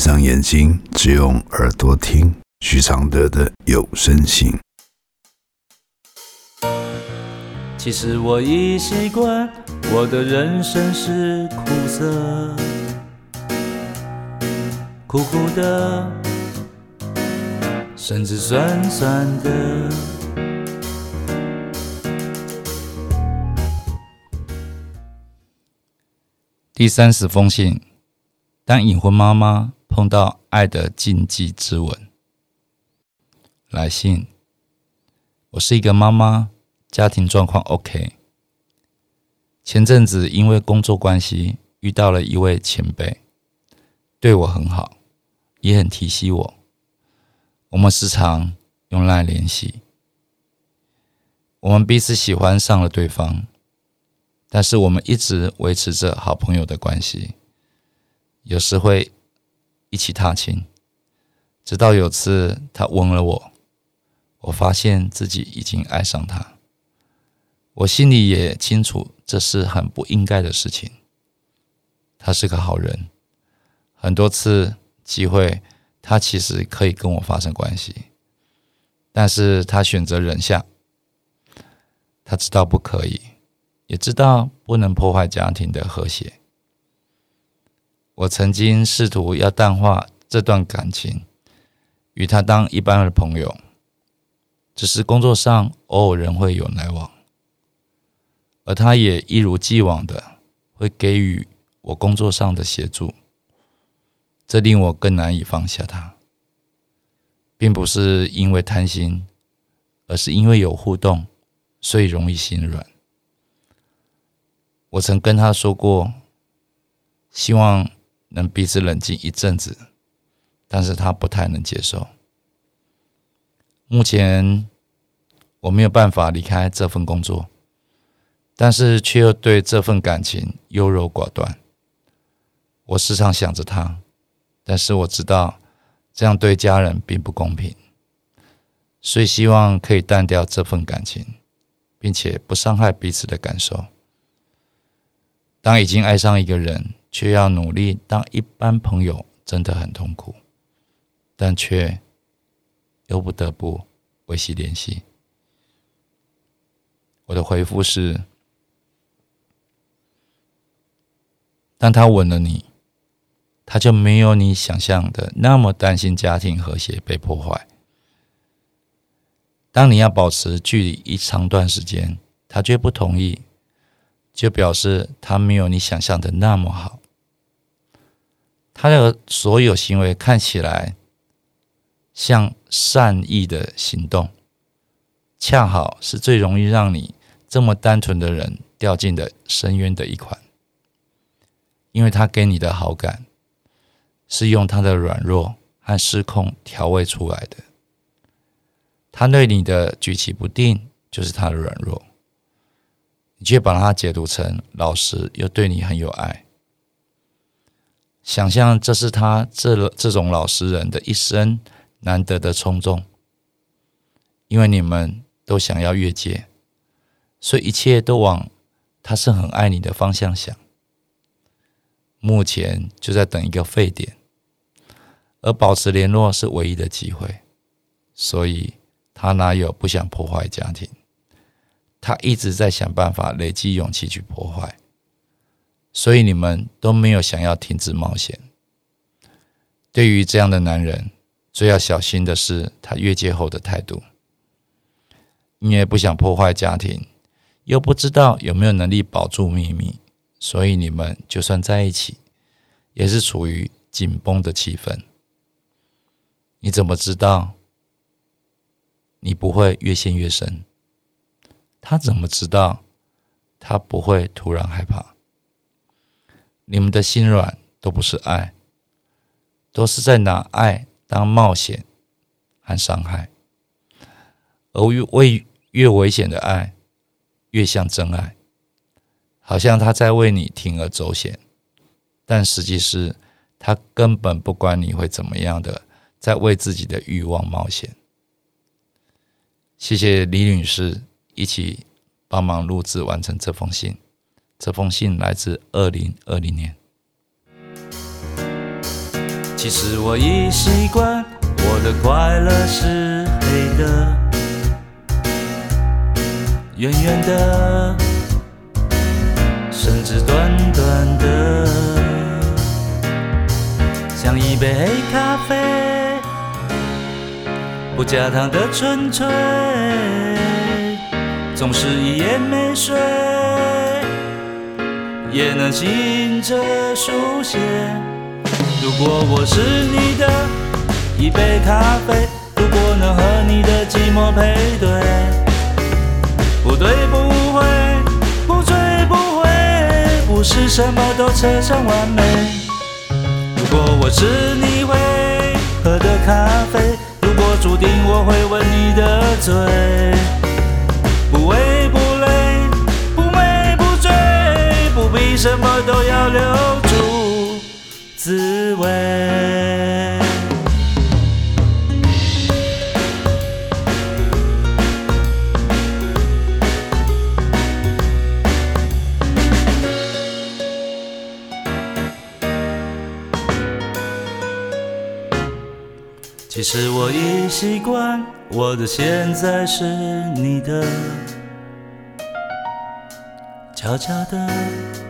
上眼睛，只用耳朵听许常德的有声信。其实我已习惯，我的人生是苦涩，苦苦的，甚至酸酸的。第三十封信：当隐婚妈妈碰到爱的禁忌之吻。来信：我是一个妈妈。家庭状况 OK。前阵子因为工作关系遇到了一位前辈，对我很好，也很提携我。我们时常用赖联系。我们彼此喜欢上了对方，但是我们一直维持着好朋友的关系，有时会一起踏青。直到有次他吻了我，我发现自己已经爱上他。我心里也清楚，这是很不应该的事情。他是个好人，很多次机会，他其实可以跟我发生关系，但是他选择忍下。他知道不可以，也知道不能破坏家庭的和谐。我曾经试图要淡化这段感情，与他当一般的朋友，只是工作上偶尔仍会有来往。而他也一如既往的会给予我工作上的协助，这令我更难以放下他，并不是因为贪心，而是因为有互动，所以容易心软。我曾跟他说过，希望能彼此冷静一阵子，但是他不太能接受。目前我没有办法离开这份工作。但是却又对这份感情优柔寡断。我时常想着他，但是我知道这样对家人并不公平，所以希望可以淡掉这份感情，并且不伤害彼此的感受。当已经爱上一个人，却要努力当一般朋友，真的很痛苦，但却又不得不维系联系。我的回复是。当他吻了你，他就没有你想象的那么担心家庭和谐被破坏。当你要保持距离一长段时间，他却不同意，就表示他没有你想象的那么好。他的所有行为看起来像善意的行动，恰好是最容易让你这么单纯的人掉进的深渊的一款。因为他给你的好感，是用他的软弱和失控调味出来的。他对你的举棋不定，就是他的软弱，你却把他解读成老实又对你很有爱。想象这是他这这种老实人的一生难得的冲动，因为你们都想要越界，所以一切都往他是很爱你的方向想。目前就在等一个沸点，而保持联络是唯一的机会，所以他哪有不想破坏家庭？他一直在想办法累积勇气去破坏，所以你们都没有想要停止冒险。对于这样的男人，最要小心的是他越界后的态度，因为不想破坏家庭，又不知道有没有能力保住秘密。所以你们就算在一起，也是处于紧绷的气氛。你怎么知道你不会越陷越深？他怎么知道他不会突然害怕？你们的心软都不是爱，都是在拿爱当冒险和伤害，而越为越危险的爱，越像真爱。好像他在为你铤而走险，但实际是他根本不管你会怎么样的，在为自己的欲望冒险。谢谢李女士一起帮忙录制完成这封信，这封信来自二零二零年。其实我已习惯，我的快乐是黑的，圆圆的，甚至短短的，像一杯黑咖啡，不加糖的纯粹，总是一夜没睡，也能醒着书写。如果我是你的一杯咖啡，如果能和你的寂寞配对，不对不会，不醉不回，不是什么都扯上完美。如果我是你会喝的咖啡，如果注定我会吻你的嘴，不为不什么都要留住。滋味。其实我已习惯，我的现在是你的，悄悄的。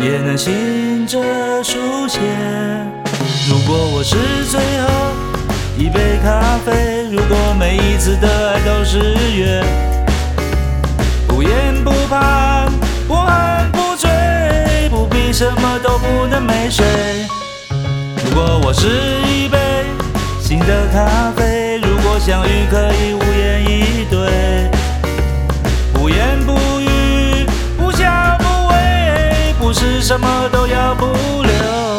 也能醒着书写。如果我是最后一杯咖啡，如果每一次的爱都是约，不言不盼，不恨不追，不必什么都不能没睡。如果我是一杯新的咖啡，如果相遇可以无言以对，不是什么都要不留。